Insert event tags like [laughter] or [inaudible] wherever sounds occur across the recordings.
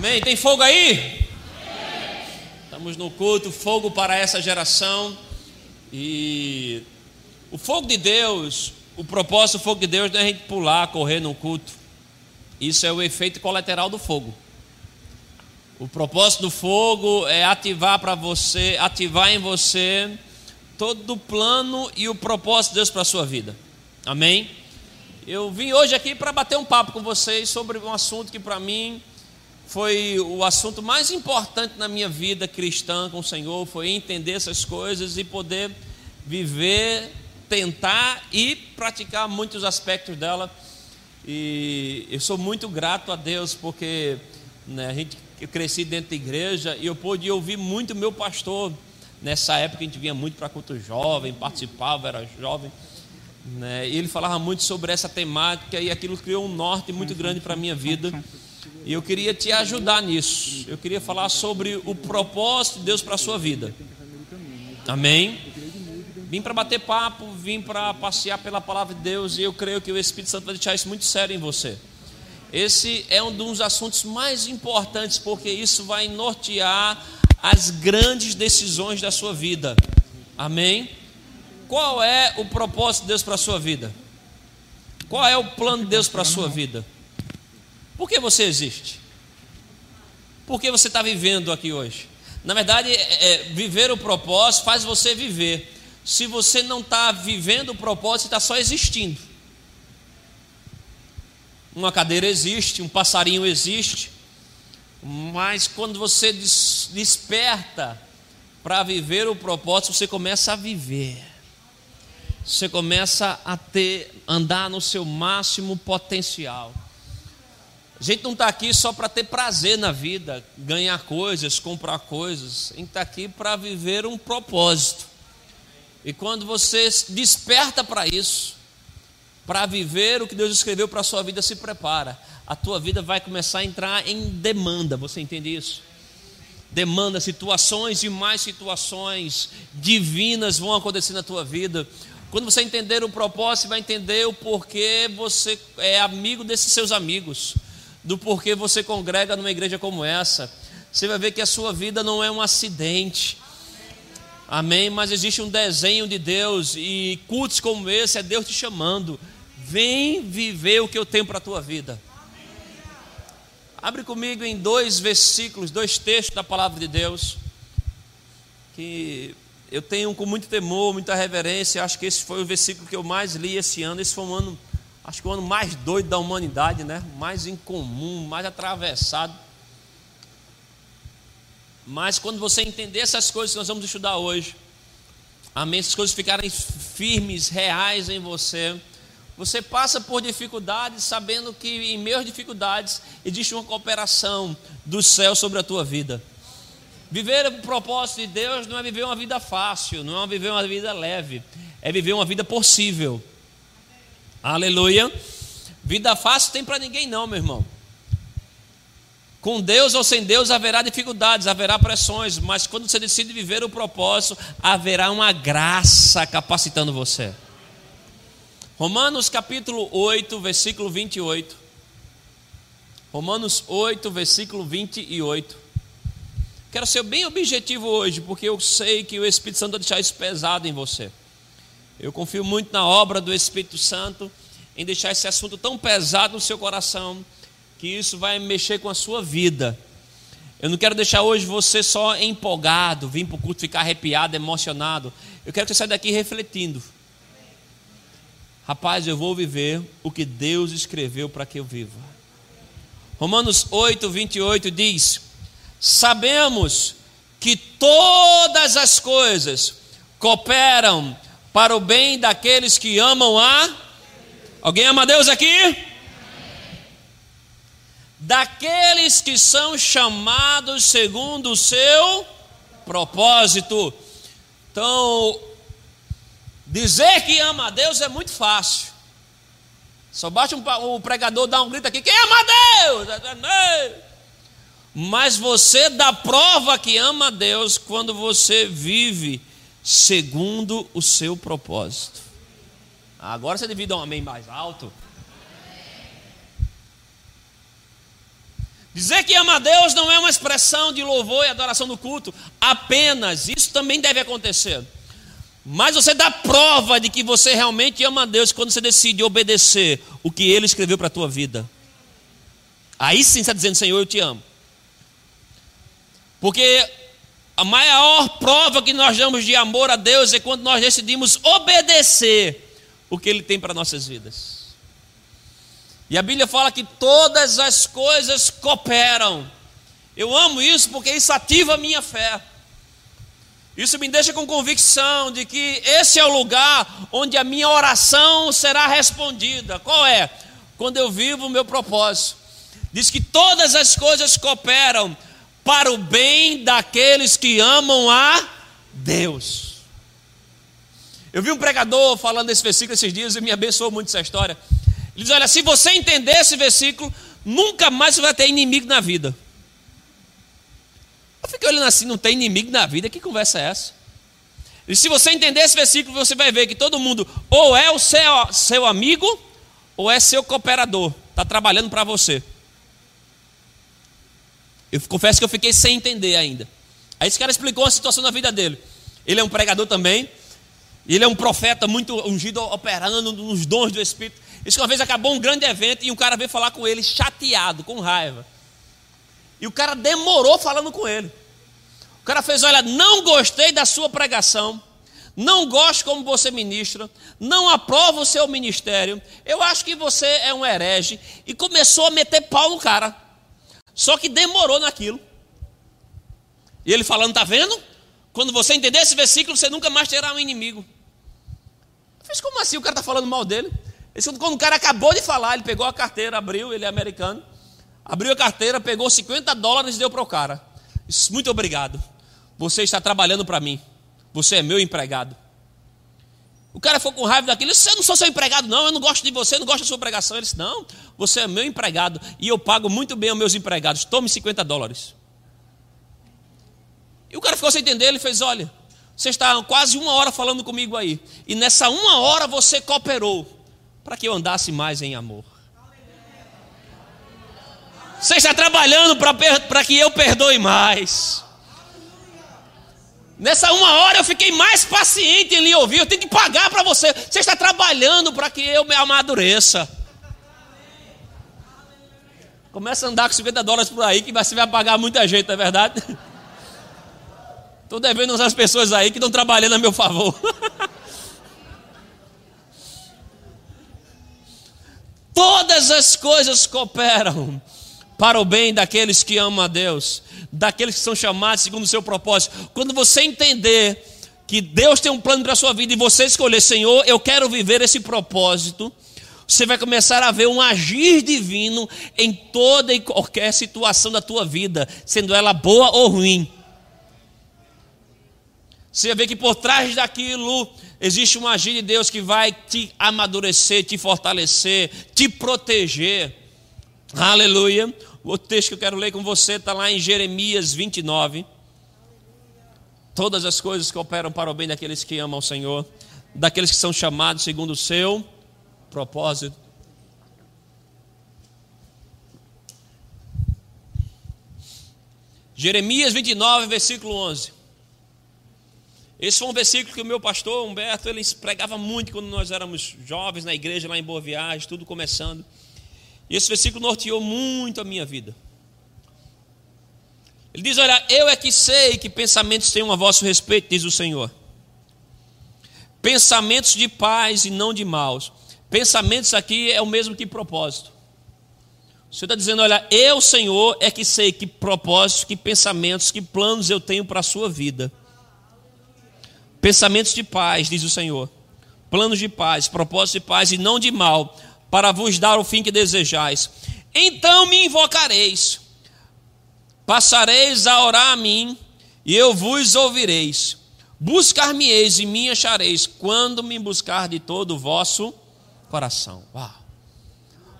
Amém? Tem fogo aí? Estamos no culto, fogo para essa geração. E o fogo de Deus, o propósito do fogo de Deus não é a gente pular, correr no culto. Isso é o efeito colateral do fogo. O propósito do fogo é ativar para você, ativar em você todo o plano e o propósito de Deus para a sua vida. Amém? Eu vim hoje aqui para bater um papo com vocês sobre um assunto que para mim foi o assunto mais importante na minha vida cristã com o Senhor, foi entender essas coisas e poder viver, tentar e praticar muitos aspectos dela. E eu sou muito grato a Deus porque né, a gente, eu cresci dentro da igreja e eu pude ouvir muito meu pastor. Nessa época a gente vinha muito para culto jovem, participava, era jovem. Né, e ele falava muito sobre essa temática e aquilo criou um norte muito grande para a minha vida. E eu queria te ajudar nisso. Eu queria falar sobre o propósito de Deus para a sua vida. Amém? Vim para bater papo, vim para passear pela palavra de Deus e eu creio que o Espírito Santo vai deixar isso muito sério em você. Esse é um dos assuntos mais importantes porque isso vai nortear as grandes decisões da sua vida. Amém? Qual é o propósito de Deus para a sua vida? Qual é o plano de Deus para a sua vida? Por que você existe? Por que você está vivendo aqui hoje? Na verdade, é, é, viver o propósito faz você viver se você não está vivendo o propósito, está só existindo. Uma cadeira existe, um passarinho existe, mas quando você desperta para viver o propósito, você começa a viver. Você começa a ter, andar no seu máximo potencial. A gente não está aqui só para ter prazer na vida, ganhar coisas, comprar coisas. A gente está aqui para viver um propósito. E quando você desperta para isso, para viver o que Deus escreveu para a sua vida, se prepara. A tua vida vai começar a entrar em demanda, você entende isso? Demanda, situações e mais situações divinas vão acontecer na tua vida. Quando você entender o propósito, você vai entender o porquê você é amigo desses seus amigos, do porquê você congrega numa igreja como essa. Você vai ver que a sua vida não é um acidente, Amém? Mas existe um desenho de Deus e cultos como esse é Deus te chamando. Vem viver o que eu tenho para a tua vida. Abre comigo em dois versículos, dois textos da palavra de Deus, que eu tenho com muito temor, muita reverência. Acho que esse foi o versículo que eu mais li esse ano. Esse foi um ano, acho que o ano mais doido da humanidade, né? Mais incomum, mais atravessado. Mas quando você entender essas coisas que nós vamos estudar hoje, amém, essas coisas ficarem firmes, reais em você, você passa por dificuldades, sabendo que em meio às dificuldades existe uma cooperação do céu sobre a tua vida. Viver o propósito de Deus não é viver uma vida fácil, não é viver uma vida leve, é viver uma vida possível. Aleluia. Vida fácil tem para ninguém, não, meu irmão. Com Deus ou sem Deus haverá dificuldades, haverá pressões, mas quando você decide viver o propósito, haverá uma graça capacitando você. Romanos capítulo 8, versículo 28. Romanos 8, versículo 28. Quero ser bem objetivo hoje, porque eu sei que o Espírito Santo vai deixar isso pesado em você. Eu confio muito na obra do Espírito Santo, em deixar esse assunto tão pesado no seu coração que isso vai mexer com a sua vida. Eu não quero deixar hoje você só empolgado, vir para o culto ficar arrepiado, emocionado. Eu quero que você saia daqui refletindo. Rapaz, eu vou viver o que Deus escreveu para que eu viva. Romanos 8, 28 diz: Sabemos que todas as coisas cooperam para o bem daqueles que amam a. Alguém ama a Deus aqui? daqueles que são chamados segundo o seu propósito. Então, dizer que ama a Deus é muito fácil. Só basta um, o pregador dar um grito aqui: quem ama a Deus? Mas você dá prova que ama a Deus quando você vive segundo o seu propósito. Agora você devia dar um amém mais alto. Dizer que ama a Deus não é uma expressão de louvor e adoração no culto, apenas, isso também deve acontecer. Mas você dá prova de que você realmente ama a Deus quando você decide obedecer o que Ele escreveu para a tua vida. Aí sim está dizendo, Senhor, eu te amo. Porque a maior prova que nós damos de amor a Deus é quando nós decidimos obedecer o que Ele tem para nossas vidas. E a Bíblia fala que todas as coisas cooperam. Eu amo isso porque isso ativa a minha fé. Isso me deixa com convicção de que esse é o lugar onde a minha oração será respondida. Qual é? Quando eu vivo o meu propósito. Diz que todas as coisas cooperam para o bem daqueles que amam a Deus. Eu vi um pregador falando desse versículo esses dias e me abençoou muito essa história. Ele diz: Olha, se você entender esse versículo, nunca mais você vai ter inimigo na vida. Eu fiquei olhando assim, não tem inimigo na vida, que conversa é essa? E se você entender esse versículo, você vai ver que todo mundo ou é o seu, seu amigo, ou é seu cooperador, está trabalhando para você. Eu confesso que eu fiquei sem entender ainda. Aí esse cara explicou a situação da vida dele. Ele é um pregador também, ele é um profeta muito ungido, operando nos dons do Espírito. Isso que uma vez acabou um grande evento e um cara veio falar com ele chateado, com raiva. E o cara demorou falando com ele. O cara fez: Olha, não gostei da sua pregação, não gosto como você ministra, não aprovo o seu ministério, eu acho que você é um herege. E começou a meter pau no cara. Só que demorou naquilo. E ele falando: Está vendo? Quando você entender esse versículo, você nunca mais terá um inimigo. Eu fiz como assim? O cara está falando mal dele? Esse, quando o cara acabou de falar, ele pegou a carteira, abriu, ele é americano, abriu a carteira, pegou 50 dólares e deu para o cara. Disse, muito obrigado. Você está trabalhando para mim. Você é meu empregado. O cara ficou com raiva daquilo. Disse, eu não sou seu empregado, não. Eu não gosto de você, eu não gosto da sua pregação. Ele disse, não, você é meu empregado. E eu pago muito bem aos meus empregados. Tome 50 dólares. E o cara ficou sem entender. Ele fez: olha, você está quase uma hora falando comigo aí. E nessa uma hora você cooperou para que eu andasse mais em amor. Você está trabalhando para que eu perdoe mais. Nessa uma hora eu fiquei mais paciente em lhe ouvir. Eu tenho que pagar para você. Você está trabalhando para que eu me amadureça. Começa a andar com 50 dólares por aí, que você vai pagar muita gente, não é verdade? [laughs] Estou devendo umas pessoas aí que estão trabalhando a meu favor. [laughs] Todas as coisas cooperam para o bem daqueles que amam a Deus, daqueles que são chamados segundo o seu propósito. Quando você entender que Deus tem um plano para a sua vida e você escolher, Senhor, eu quero viver esse propósito, você vai começar a ver um agir divino em toda e qualquer situação da tua vida, sendo ela boa ou ruim. Você vai ver que por trás daquilo existe um agir de Deus que vai te amadurecer, te fortalecer, te proteger. Aleluia. O texto que eu quero ler com você está lá em Jeremias 29. Todas as coisas que operam para o bem daqueles que amam o Senhor, daqueles que são chamados segundo o seu propósito. Jeremias 29, versículo 11. Esse foi um versículo que o meu pastor Humberto ele pregava muito quando nós éramos jovens na igreja lá em Boa Viagem, tudo começando. E esse versículo norteou muito a minha vida. Ele diz: Olha, eu é que sei que pensamentos tenho a vosso respeito, diz o Senhor. Pensamentos de paz e não de maus. Pensamentos aqui é o mesmo que propósito. O Senhor está dizendo: Olha, eu, Senhor, é que sei que propósitos, que pensamentos, que planos eu tenho para a sua vida. Pensamentos de paz, diz o Senhor. Planos de paz, propósitos de paz e não de mal, para vos dar o fim que desejais. Então me invocareis, passareis a orar a mim, e eu vos ouvireis. Buscar-me-eis e me achareis, quando me buscar de todo o vosso coração. Uau.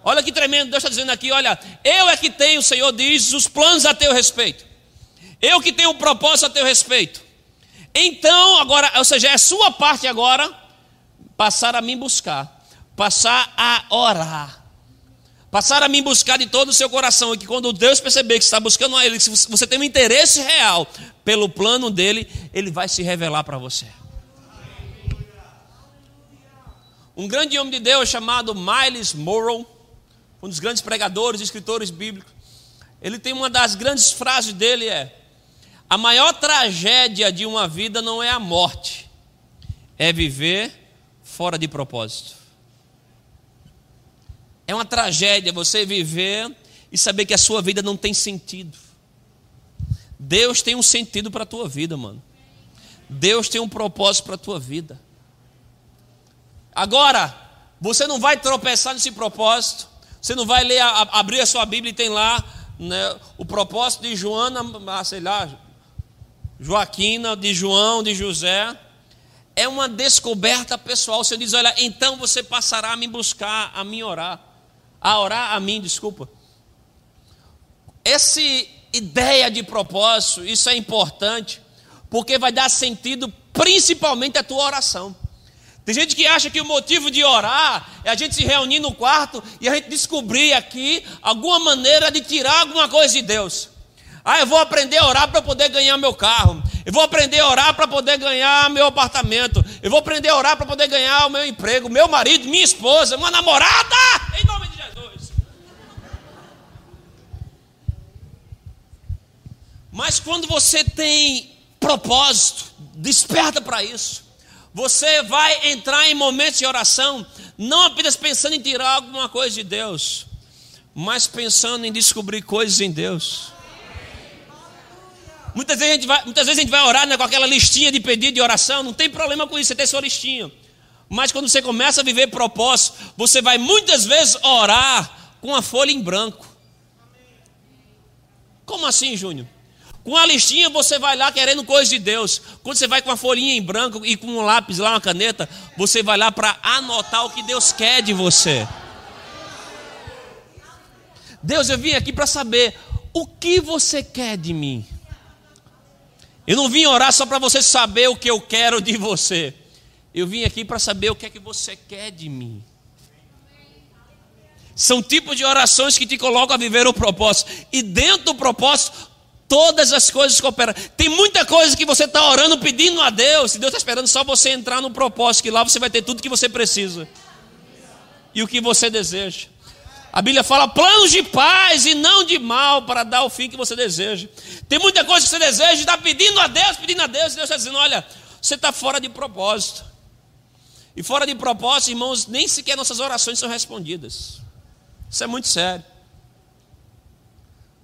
Olha que tremendo, Deus está dizendo aqui: olha, eu é que tenho, o Senhor diz, os planos a teu respeito. Eu que tenho o propósito a teu respeito. Então, agora, ou seja, é sua parte agora passar a me buscar, passar a orar, Passar a me buscar de todo o seu coração, e que quando Deus perceber que está buscando a Ele, se você tem um interesse real pelo plano dele, Ele vai se revelar para você. Um grande homem de Deus chamado Miles Morrow, um dos grandes pregadores e escritores bíblicos, ele tem uma das grandes frases dele é: a maior tragédia de uma vida não é a morte, é viver fora de propósito. É uma tragédia você viver e saber que a sua vida não tem sentido. Deus tem um sentido para a tua vida, mano. Deus tem um propósito para a tua vida. Agora, você não vai tropeçar nesse propósito. Você não vai ler, abrir a sua Bíblia e tem lá né, o propósito de Joana, ah, sei lá, Joaquina, de João, de José. É uma descoberta pessoal. Você diz: Olha, então você passará a me buscar, a me orar a orar a mim, desculpa. Essa ideia de propósito, isso é importante, porque vai dar sentido principalmente à tua oração. Tem gente que acha que o motivo de orar é a gente se reunir no quarto e a gente descobrir aqui alguma maneira de tirar alguma coisa de Deus. Ah, eu vou aprender a orar para poder ganhar meu carro. Eu vou aprender a orar para poder ganhar meu apartamento. Eu vou aprender a orar para poder ganhar o meu emprego, meu marido, minha esposa, uma namorada. Em nome de Mas quando você tem propósito, desperta para isso. Você vai entrar em momentos de oração, não apenas pensando em tirar alguma coisa de Deus, mas pensando em descobrir coisas em Deus. Muitas vezes a gente vai, muitas vezes a gente vai orar né, com aquela listinha de pedido de oração, não tem problema com isso, você tem sua listinha. Mas quando você começa a viver propósito, você vai muitas vezes orar com a folha em branco. Como assim, Júnior? Com a listinha você vai lá querendo coisa de Deus. Quando você vai com uma folhinha em branco e com um lápis lá, uma caneta, você vai lá para anotar o que Deus quer de você. Deus, eu vim aqui para saber o que você quer de mim. Eu não vim orar só para você saber o que eu quero de você. Eu vim aqui para saber o que é que você quer de mim. São tipos de orações que te colocam a viver o propósito. E dentro do propósito, Todas as coisas cooperam. Tem muita coisa que você está orando, pedindo a Deus, e Deus está esperando só você entrar no propósito, que lá você vai ter tudo que você precisa e o que você deseja. A Bíblia fala planos de paz e não de mal para dar o fim que você deseja. Tem muita coisa que você deseja está pedindo a Deus, pedindo a Deus, e Deus está dizendo: olha, você está fora de propósito. E fora de propósito, irmãos, nem sequer nossas orações são respondidas. Isso é muito sério.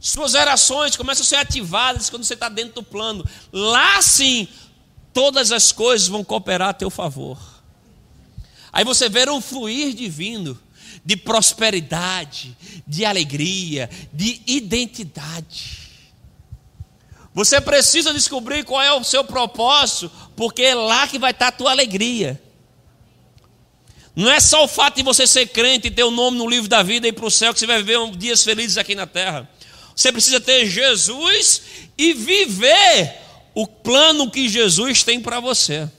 Suas orações começam a ser ativadas quando você está dentro do plano. Lá sim, todas as coisas vão cooperar a teu favor. Aí você vê um fluir divino de prosperidade, de alegria, de identidade. Você precisa descobrir qual é o seu propósito, porque é lá que vai estar a tua alegria. Não é só o fato de você ser crente e ter o um nome no livro da vida e ir para o céu que você vai viver dias felizes aqui na terra. Você precisa ter Jesus e viver o plano que Jesus tem para você.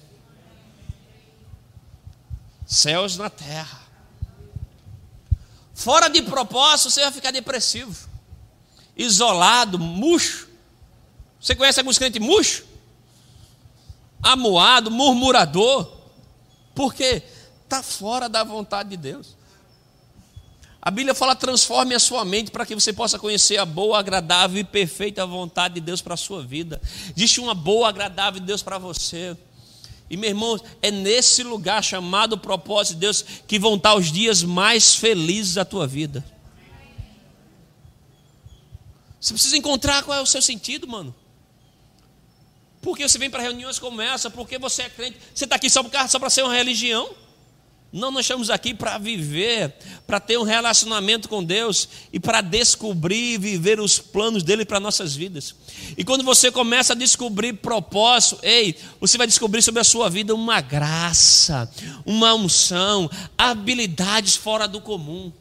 Céus na terra. Fora de propósito, você vai ficar depressivo, isolado, murcho. Você conhece alguns crentes murcho? Amuado, murmurador. Por quê? Está fora da vontade de Deus. A Bíblia fala: transforme a sua mente para que você possa conhecer a boa, agradável e perfeita vontade de Deus para a sua vida. Existe uma boa, agradável de Deus para você. E meu irmão, é nesse lugar chamado propósito de Deus que vão estar os dias mais felizes da tua vida. Você precisa encontrar qual é o seu sentido, mano. Por que você vem para reuniões como essa? Porque você é crente? Você está aqui só para ser uma religião? Não, nós estamos aqui para viver, para ter um relacionamento com Deus e para descobrir e viver os planos dele para nossas vidas. E quando você começa a descobrir propósito, ei, você vai descobrir sobre a sua vida uma graça, uma unção, habilidades fora do comum.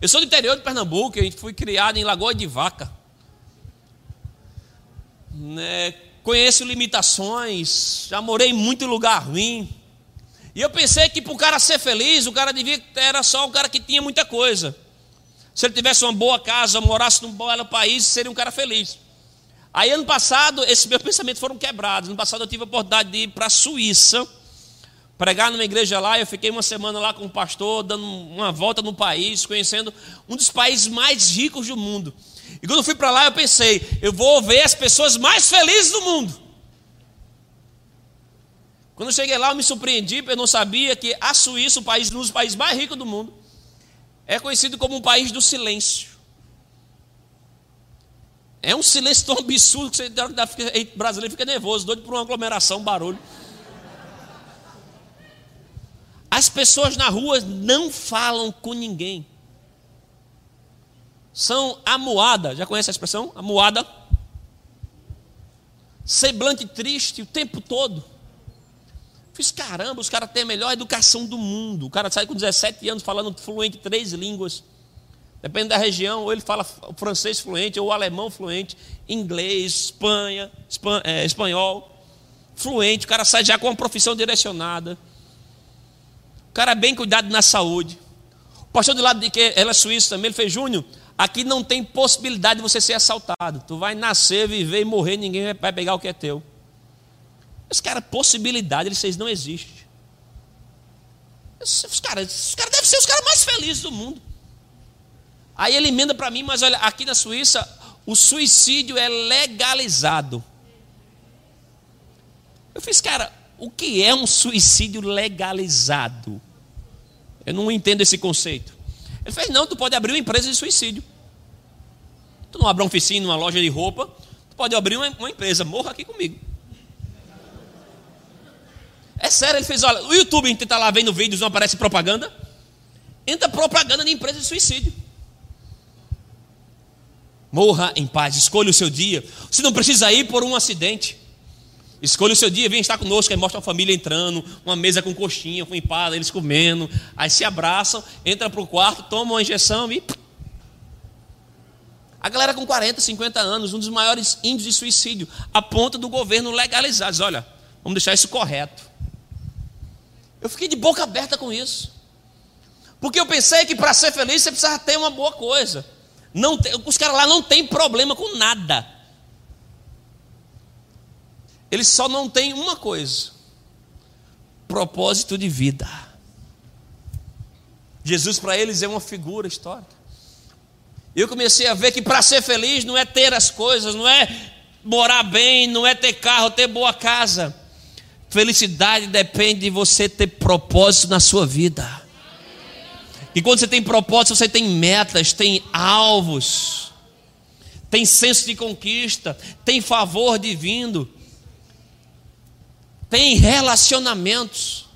Eu sou do interior de Pernambuco, eu fui criado em Lagoa de Vaca. Né? conheço limitações, já morei muito em lugar ruim. E eu pensei que para o cara ser feliz, o cara devia era só um cara que tinha muita coisa. Se ele tivesse uma boa casa, morasse num bom país, seria um cara feliz. Aí ano passado, esses meus [laughs] pensamentos foram quebrados. Ano passado eu tive a oportunidade de ir para a Suíça, pregar numa igreja lá. Eu fiquei uma semana lá com um pastor, dando uma volta no país, conhecendo um dos países mais ricos do mundo. E quando eu fui para lá, eu pensei, eu vou ver as pessoas mais felizes do mundo. Quando eu cheguei lá, eu me surpreendi, porque eu não sabia que a Suíça, o país, dos países mais ricos do mundo, é conhecido como um país do silêncio. É um silêncio tão absurdo que você fica, brasileiro fica nervoso, doido por uma aglomeração, barulho. As pessoas na rua não falam com ninguém. São amuada, já conhece a expressão? Amuada. Semblante triste o tempo todo. Fiz caramba, os caras têm a melhor educação do mundo. O cara sai com 17 anos falando fluente três línguas. Depende da região, ou ele fala francês fluente, ou alemão fluente, inglês, Espanha, é, espanhol, fluente. O cara sai já com uma profissão direcionada. O cara é bem cuidado na saúde. O pastor de lado de que ela é suíça também, ele fez Júnior. Aqui não tem possibilidade de você ser assaltado. Tu vai nascer, viver e morrer, ninguém vai pegar o que é teu. Esse cara, possibilidade, vocês não existem. Os caras, os caras devem ser os caras mais felizes do mundo. Aí ele emenda para mim, mas olha, aqui na Suíça, o suicídio é legalizado. Eu fiz, cara, o que é um suicídio legalizado? Eu não entendo esse conceito. Ele fez, não, tu pode abrir uma empresa de suicídio. Tu não abre uma oficina, uma loja de roupa, tu pode abrir uma, uma empresa, morra aqui comigo. É sério, ele fez, olha, o YouTube, a gente está lá vendo vídeos, não aparece propaganda. Entra propaganda de empresa de suicídio. Morra em paz, escolha o seu dia. Você não precisa ir por um acidente. Escolha o seu dia, vem estar conosco, aí mostra a família entrando, uma mesa com coxinha, com empada, eles comendo, aí se abraçam, entra para o quarto, toma uma injeção e. A galera com 40, 50 anos, um dos maiores índices de suicídio, a ponto do governo legalizar. Olha, vamos deixar isso correto. Eu fiquei de boca aberta com isso. Porque eu pensei que para ser feliz você precisava ter uma boa coisa. Não tem, os caras lá não tem problema com nada. Eles só não têm uma coisa: propósito de vida. Jesus para eles é uma figura histórica. Eu comecei a ver que para ser feliz não é ter as coisas, não é morar bem, não é ter carro, ter boa casa. Felicidade depende de você ter propósito na sua vida. E quando você tem propósito, você tem metas, tem alvos, tem senso de conquista, tem favor divino, tem relacionamentos.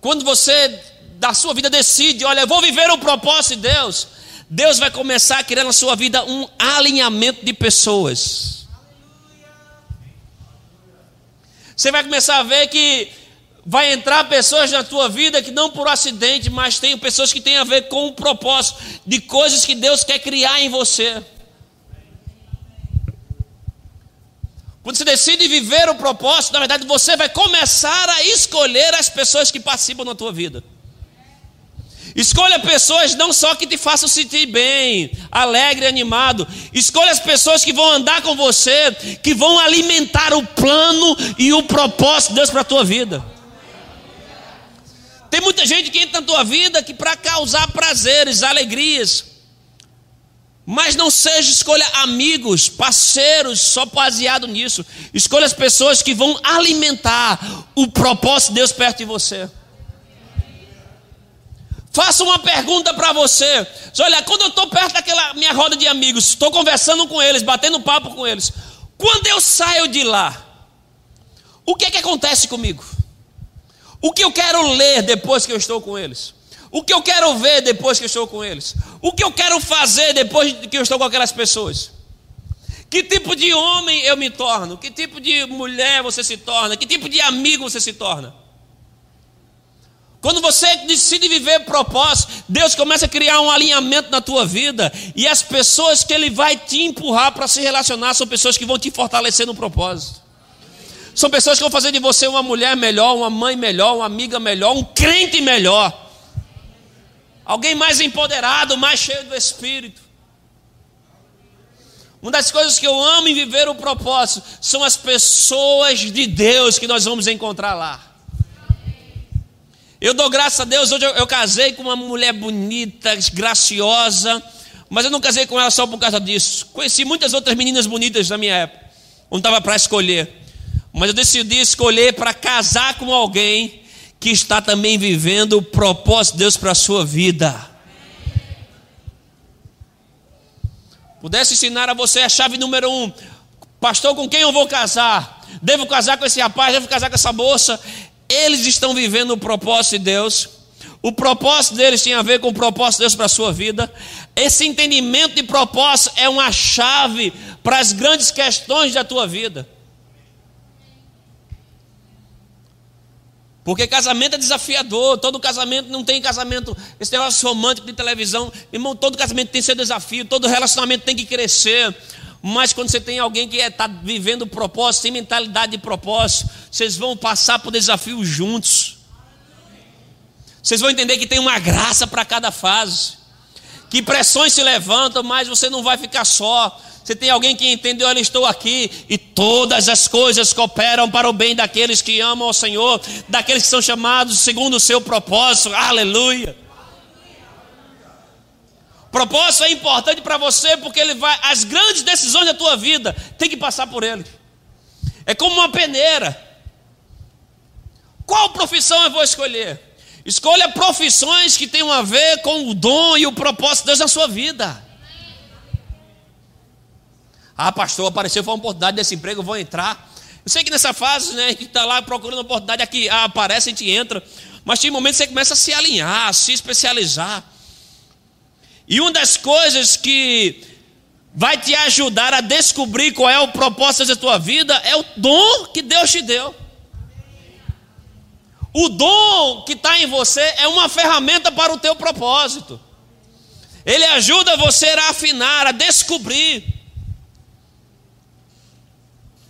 Quando você da sua vida decide, olha, eu vou viver o propósito de Deus, Deus vai começar a criar na sua vida um alinhamento de pessoas. Você vai começar a ver que vai entrar pessoas na tua vida que não por acidente, mas tem pessoas que têm a ver com o propósito de coisas que Deus quer criar em você. Quando você decide viver o propósito, na verdade você vai começar a escolher as pessoas que participam na tua vida. Escolha pessoas não só que te façam sentir bem, alegre, animado. Escolha as pessoas que vão andar com você, que vão alimentar o plano e o propósito de Deus para a tua vida. Tem muita gente que entra na tua vida que para causar prazeres, alegrias. Mas não seja escolha amigos, parceiros, só baseado nisso. Escolha as pessoas que vão alimentar o propósito de Deus perto de você. Faça uma pergunta para você. Olha, quando eu estou perto daquela minha roda de amigos, estou conversando com eles, batendo papo com eles. Quando eu saio de lá, o que é que acontece comigo? O que eu quero ler depois que eu estou com eles? O que eu quero ver depois que eu estou com eles? O que eu quero fazer depois que eu estou com aquelas pessoas? Que tipo de homem eu me torno? Que tipo de mulher você se torna? Que tipo de amigo você se torna? Quando você decide viver propósito, Deus começa a criar um alinhamento na tua vida. E as pessoas que Ele vai te empurrar para se relacionar são pessoas que vão te fortalecer no propósito. São pessoas que vão fazer de você uma mulher melhor, uma mãe melhor, uma amiga melhor, um crente melhor. Alguém mais empoderado, mais cheio do Espírito. Uma das coisas que eu amo em viver o propósito são as pessoas de Deus que nós vamos encontrar lá. Eu dou graças a Deus, hoje eu, eu casei com uma mulher bonita, graciosa, mas eu não casei com ela só por causa disso. Conheci muitas outras meninas bonitas na minha época, não estava para escolher. Mas eu decidi escolher para casar com alguém que está também vivendo o propósito de Deus para a sua vida. Pudesse ensinar a você a chave número um, pastor, com quem eu vou casar? Devo casar com esse rapaz? Devo casar com essa moça? Eles estão vivendo o propósito de Deus. O propósito deles tem a ver com o propósito de Deus para a sua vida. Esse entendimento de propósito é uma chave para as grandes questões da tua vida. Porque casamento é desafiador, todo casamento não tem casamento, esse negócio romântico de televisão, irmão, todo casamento tem seu desafio, todo relacionamento tem que crescer. Mas quando você tem alguém que está é, vivendo propósito, tem mentalidade de propósito, vocês vão passar por desafios juntos. Vocês vão entender que tem uma graça para cada fase. Que pressões se levantam, mas você não vai ficar só. Você tem alguém que entendeu, olha, estou aqui e todas as coisas cooperam para o bem daqueles que amam ao Senhor, daqueles que são chamados segundo o seu propósito. Aleluia. Propósito é importante para você porque ele vai as grandes decisões da tua vida tem que passar por ele. É como uma peneira. Qual profissão eu vou escolher? Escolha profissões que tenham a ver com o dom e o propósito de Deus na sua vida. Ah, pastor, apareceu, foi uma oportunidade desse emprego, eu vou entrar. Eu sei que nessa fase, né, que está lá procurando oportunidade, aqui ah, aparece, a gente entra. Mas tem momentos que você começa a se alinhar, a se especializar. E uma das coisas que vai te ajudar a descobrir qual é o propósito da tua vida é o dom que Deus te deu. O dom que está em você é uma ferramenta para o teu propósito. Ele ajuda você a afinar, a descobrir.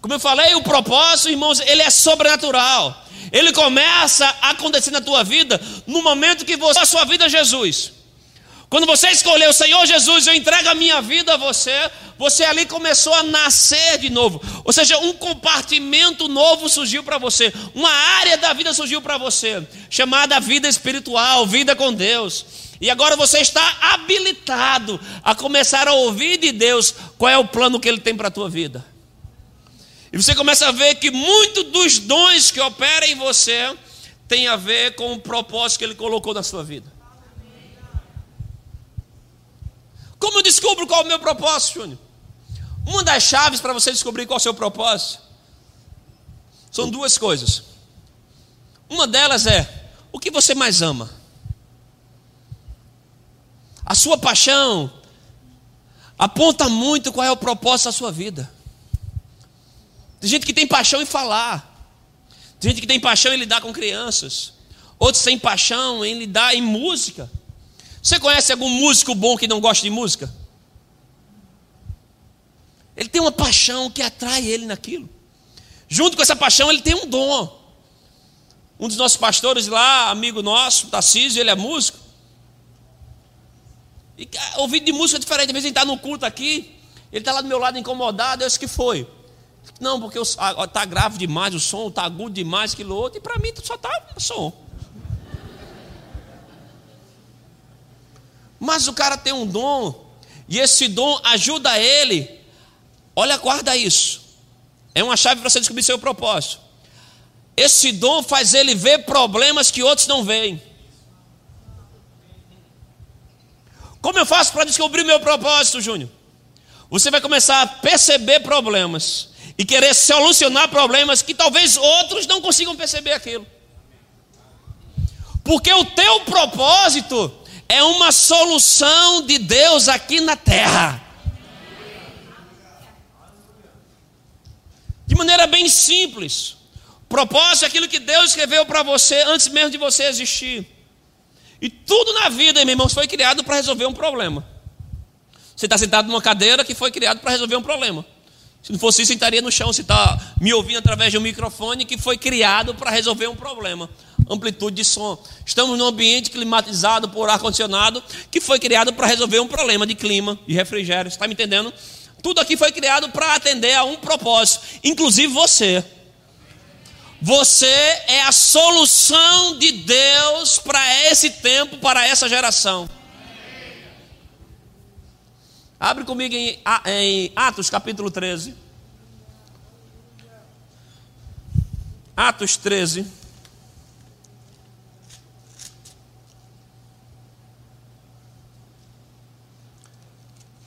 Como eu falei, o propósito, irmãos, ele é sobrenatural. Ele começa a acontecer na tua vida no momento que você a sua vida Jesus. Quando você escolheu, Senhor Jesus, eu entrego a minha vida a você, você ali começou a nascer de novo. Ou seja, um compartimento novo surgiu para você, uma área da vida surgiu para você, chamada vida espiritual, vida com Deus. E agora você está habilitado a começar a ouvir de Deus qual é o plano que Ele tem para a tua vida. E você começa a ver que muito dos dons que operam em você tem a ver com o propósito que ele colocou na sua vida. Como eu descubro qual é o meu propósito, Júnior? Uma das chaves para você descobrir qual é o seu propósito são duas coisas. Uma delas é o que você mais ama. A sua paixão aponta muito qual é o propósito da sua vida. Tem gente que tem paixão em falar. Tem gente que tem paixão em lidar com crianças. Outros têm paixão em lidar em música. Você conhece algum músico bom que não gosta de música? Ele tem uma paixão que atrai ele naquilo. Junto com essa paixão, ele tem um dom. Um dos nossos pastores lá, amigo nosso, Tarcísio, ele é músico. E ouvido de música diferente. Às vezes ele está no culto aqui, ele está lá do meu lado incomodado. Eu disse que foi. Não, porque está grave demais o som, está agudo demais aquilo outro, e para mim só está som. Mas o cara tem um dom, e esse dom ajuda ele. Olha, guarda isso. É uma chave para você descobrir seu propósito. Esse dom faz ele ver problemas que outros não veem. Como eu faço para descobrir meu propósito, Júnior? Você vai começar a perceber problemas e querer solucionar problemas que talvez outros não consigam perceber aquilo. Porque o teu propósito é uma solução de Deus aqui na terra. De maneira bem simples. Propósito é aquilo que Deus escreveu para você antes mesmo de você existir. E tudo na vida, meu irmão, foi criado para resolver um problema. Você está sentado numa cadeira que foi criado para resolver um problema. Se não fosse isso, estaria no chão. Você está me ouvindo através de um microfone que foi criado para resolver um problema. Amplitude de som. Estamos num ambiente climatizado por ar-condicionado que foi criado para resolver um problema de clima, de refrigério. Você está me entendendo? Tudo aqui foi criado para atender a um propósito, inclusive você. Você é a solução de Deus para esse tempo, para essa geração. Abre comigo em, em Atos capítulo 13. Atos 13.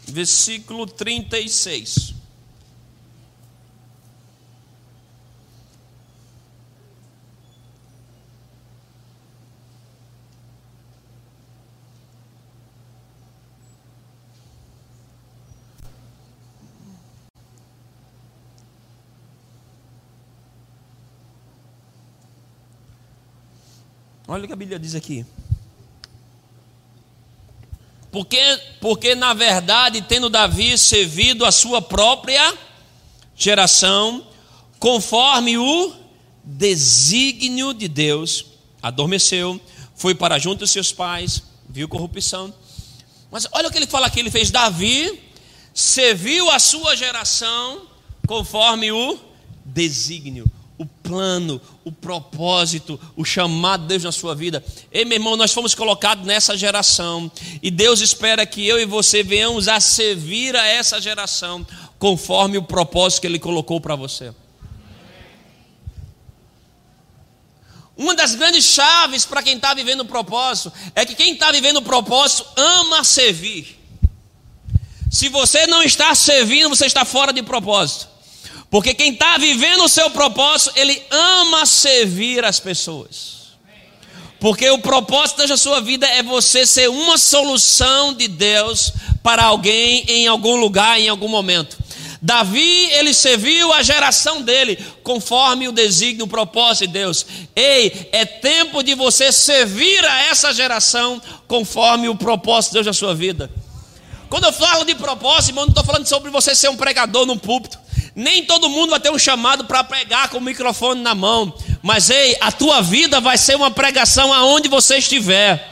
Versículo 36. Olha o que a Bíblia diz aqui. Porque, porque na verdade, tendo Davi servido a sua própria geração, conforme o desígnio de Deus, adormeceu, foi para junto dos seus pais, viu corrupção. Mas olha o que ele fala aqui: ele fez Davi, serviu a sua geração, conforme o desígnio o plano, o propósito, o chamado de Deus na sua vida. Ei, meu irmão, nós fomos colocados nessa geração e Deus espera que eu e você venhamos a servir a essa geração conforme o propósito que Ele colocou para você. Uma das grandes chaves para quem está vivendo o propósito é que quem está vivendo o propósito ama servir. Se você não está servindo, você está fora de propósito. Porque quem está vivendo o seu propósito, ele ama servir as pessoas. Porque o propósito da sua vida é você ser uma solução de Deus para alguém em algum lugar, em algum momento. Davi, ele serviu a geração dele conforme o desígnio, o propósito de Deus. Ei, é tempo de você servir a essa geração conforme o propósito de Deus na sua vida. Quando eu falo de propósito, irmão, não estou falando sobre você ser um pregador no púlpito. Nem todo mundo vai ter um chamado para pregar com o microfone na mão. Mas ei, a tua vida vai ser uma pregação aonde você estiver.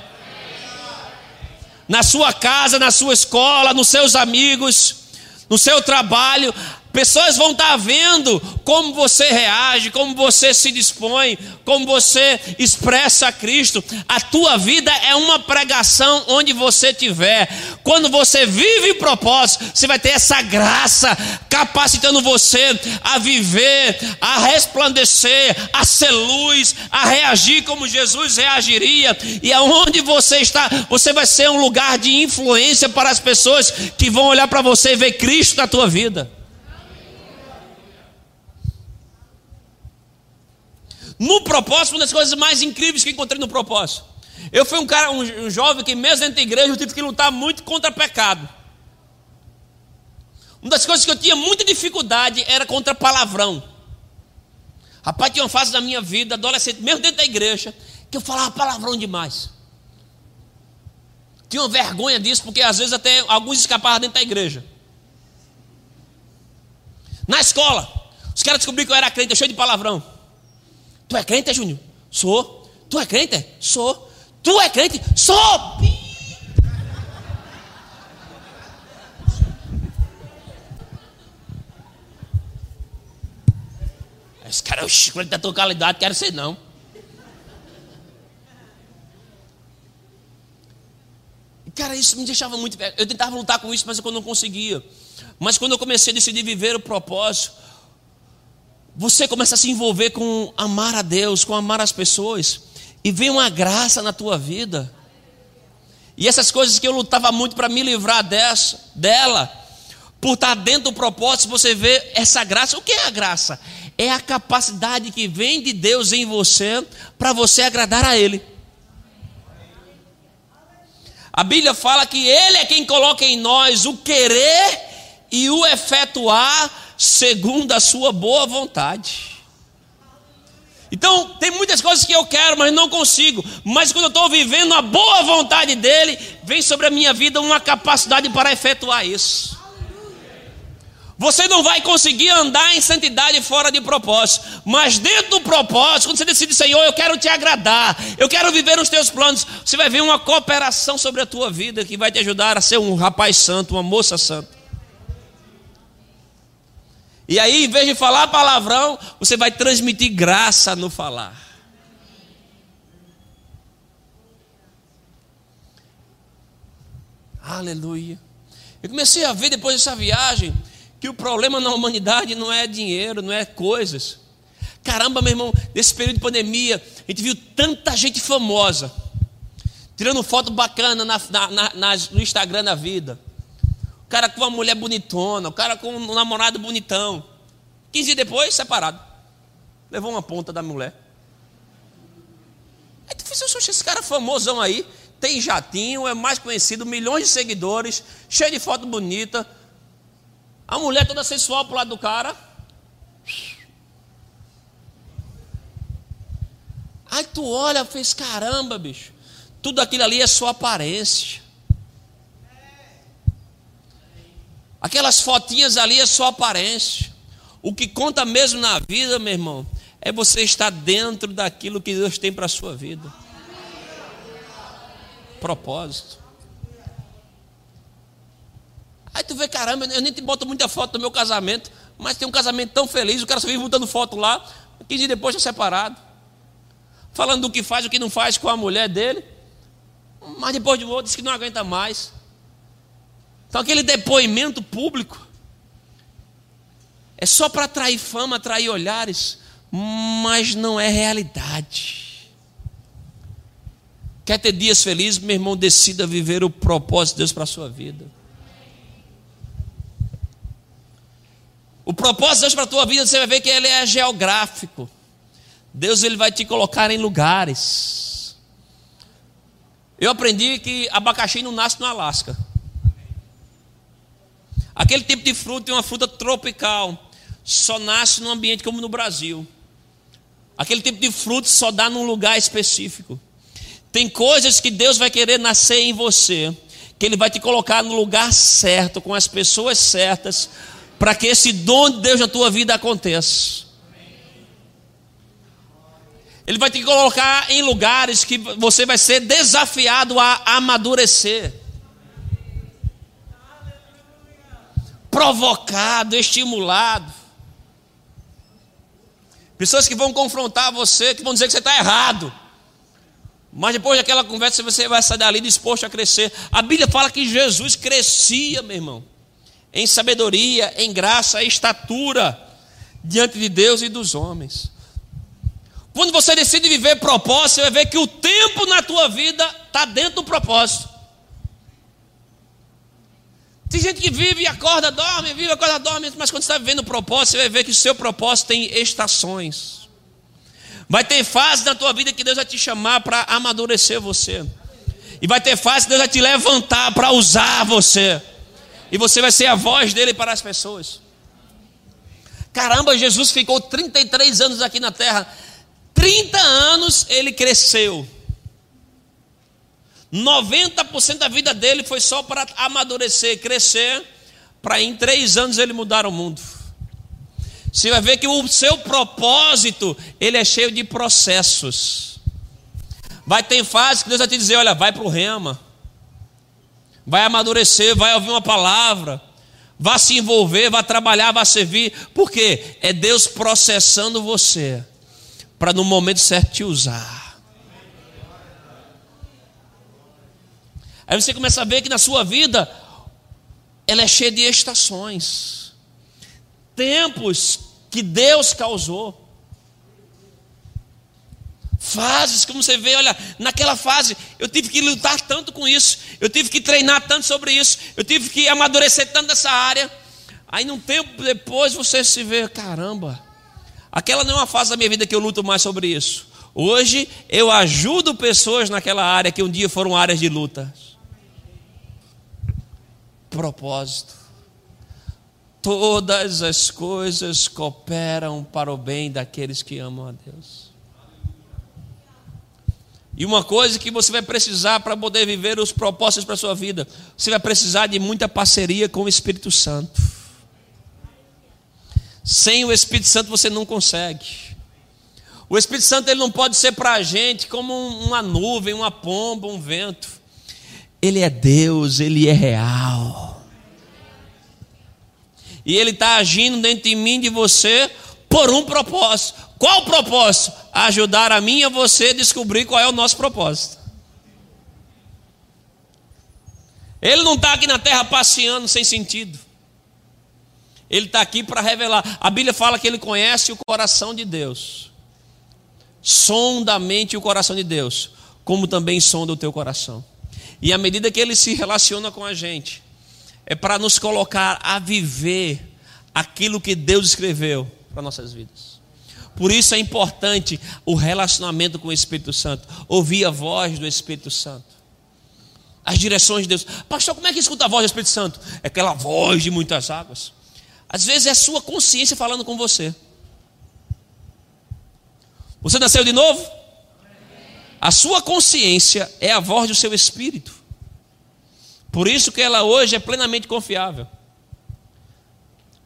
Na sua casa, na sua escola, nos seus amigos, no seu trabalho. Pessoas vão estar vendo como você reage, como você se dispõe, como você expressa Cristo. A tua vida é uma pregação onde você estiver. Quando você vive propósito, você vai ter essa graça capacitando você a viver, a resplandecer, a ser luz, a reagir como Jesus reagiria. E aonde você está, você vai ser um lugar de influência para as pessoas que vão olhar para você e ver Cristo na tua vida. No propósito, uma das coisas mais incríveis que encontrei no propósito. Eu fui um cara, um, jovem que mesmo dentro da igreja eu tive que lutar muito contra pecado. Uma das coisas que eu tinha muita dificuldade era contra palavrão. Rapaz, tinha uma fase da minha vida, adolescente, mesmo dentro da igreja, que eu falava palavrão demais. Tinha uma vergonha disso, porque às vezes até alguns escapavam dentro da igreja. Na escola, os caras descobriram que eu era crente, eu cheio de palavrão. Tu é crente, Júnior? Sou. Tu é crente? Sou. Tu é crente? Sou. Esse cara é o chiclete da tua qualidade, quero ser não. Cara, isso me deixava muito. Eu tentava lutar com isso, mas eu não conseguia. Mas quando eu comecei a decidir viver o propósito, você começa a se envolver com amar a Deus, com amar as pessoas, e vem uma graça na tua vida. E essas coisas que eu lutava muito para me livrar dessa, dela, por estar dentro do propósito, você vê essa graça. O que é a graça? É a capacidade que vem de Deus em você para você agradar a Ele. A Bíblia fala que Ele é quem coloca em nós o querer e o efetuar segundo a sua boa vontade. Então, tem muitas coisas que eu quero, mas não consigo. Mas quando eu estou vivendo a boa vontade dele, vem sobre a minha vida uma capacidade para efetuar isso. Você não vai conseguir andar em santidade fora de propósito, mas dentro do propósito, quando você decide, Senhor, eu quero te agradar, eu quero viver os teus planos, você vai ver uma cooperação sobre a tua vida que vai te ajudar a ser um rapaz santo, uma moça santa. E aí, em vez de falar palavrão, você vai transmitir graça no falar. Aleluia. Eu comecei a ver depois dessa viagem que o problema na humanidade não é dinheiro, não é coisas. Caramba, meu irmão, nesse período de pandemia, a gente viu tanta gente famosa, tirando foto bacana na, na, na, no Instagram da vida. O cara com uma mulher bonitona, o cara com um namorado bonitão. 15 dias depois, separado. Levou uma ponta da mulher. Aí tu fez, esse cara famosão aí, tem jatinho, é mais conhecido, milhões de seguidores, cheio de foto bonita, a mulher toda sensual pro lado do cara. Aí tu olha, fez caramba, bicho. Tudo aquilo ali é sua aparência. Aquelas fotinhas ali é sua aparência. O que conta mesmo na vida, meu irmão, é você estar dentro daquilo que Deus tem para a sua vida. Propósito. Aí tu vê, caramba, eu nem te boto muita foto do meu casamento, mas tem um casamento tão feliz, o cara só vive botando foto lá, 15 dias depois está separado. Falando do que faz, o que não faz com a mulher dele, mas depois de um outro diz que não aguenta mais. Então aquele depoimento público é só para atrair fama, atrair olhares, mas não é realidade. Quer ter dias felizes, meu irmão, decida viver o propósito de Deus para a sua vida. O propósito de Deus para a tua vida, você vai ver que ele é geográfico. Deus ele vai te colocar em lugares. Eu aprendi que abacaxi não nasce no Alasca. Aquele tipo de fruta é uma fruta tropical. Só nasce num ambiente como no Brasil. Aquele tipo de fruto só dá num lugar específico. Tem coisas que Deus vai querer nascer em você, que Ele vai te colocar no lugar certo, com as pessoas certas, para que esse dom de Deus na tua vida aconteça. Ele vai te colocar em lugares que você vai ser desafiado a amadurecer. Provocado, estimulado. Pessoas que vão confrontar você, que vão dizer que você está errado. Mas depois daquela conversa você vai sair dali disposto a crescer. A Bíblia fala que Jesus crescia, meu irmão em sabedoria, em graça, em estatura diante de Deus e dos homens. Quando você decide viver propósito, você vai ver que o tempo na tua vida está dentro do propósito. Tem gente que vive e acorda, dorme, vive, acorda, dorme, mas quando você está vivendo o propósito, você vai ver que o seu propósito tem estações. Vai ter fase na tua vida que Deus vai te chamar para amadurecer você. E vai ter fase que Deus vai te levantar para usar você e você vai ser a voz dele para as pessoas. Caramba, Jesus ficou 33 anos aqui na terra. 30 anos ele cresceu. 90% da vida dele foi só para amadurecer, crescer, para em três anos ele mudar o mundo. Você vai ver que o seu propósito, ele é cheio de processos. Vai ter fase que Deus vai te dizer, olha, vai para o rema vai amadurecer, vai ouvir uma palavra, vai se envolver, vai trabalhar, vai servir. Por quê? É Deus processando você para no momento certo te usar. Aí você começa a ver que na sua vida ela é cheia de estações, tempos que Deus causou. Fases, como você vê, olha, naquela fase eu tive que lutar tanto com isso, eu tive que treinar tanto sobre isso, eu tive que amadurecer tanto nessa área. Aí, num tempo depois, você se vê, caramba, aquela não é uma fase da minha vida que eu luto mais sobre isso. Hoje eu ajudo pessoas naquela área que um dia foram áreas de luta. Propósito. Todas as coisas cooperam para o bem daqueles que amam a Deus. E uma coisa que você vai precisar para poder viver os propósitos para a sua vida, você vai precisar de muita parceria com o Espírito Santo. Sem o Espírito Santo você não consegue. O Espírito Santo ele não pode ser para a gente como uma nuvem, uma pomba, um vento. Ele é Deus, ele é real. E ele está agindo dentro de mim, de você, por um propósito. Qual o propósito? Ajudar a mim e a você a descobrir qual é o nosso propósito. Ele não está aqui na terra passeando sem sentido. Ele está aqui para revelar. A Bíblia fala que ele conhece o coração de Deus. Sonda a mente e o coração de Deus, como também sonda o teu coração. E à medida que ele se relaciona com a gente, é para nos colocar a viver aquilo que Deus escreveu para nossas vidas. Por isso é importante o relacionamento com o Espírito Santo, ouvir a voz do Espírito Santo as direções de Deus. Pastor, como é que escuta a voz do Espírito Santo? É aquela voz de muitas águas. Às vezes é a sua consciência falando com você. Você nasceu de novo? A sua consciência é a voz do seu espírito. Por isso que ela hoje é plenamente confiável.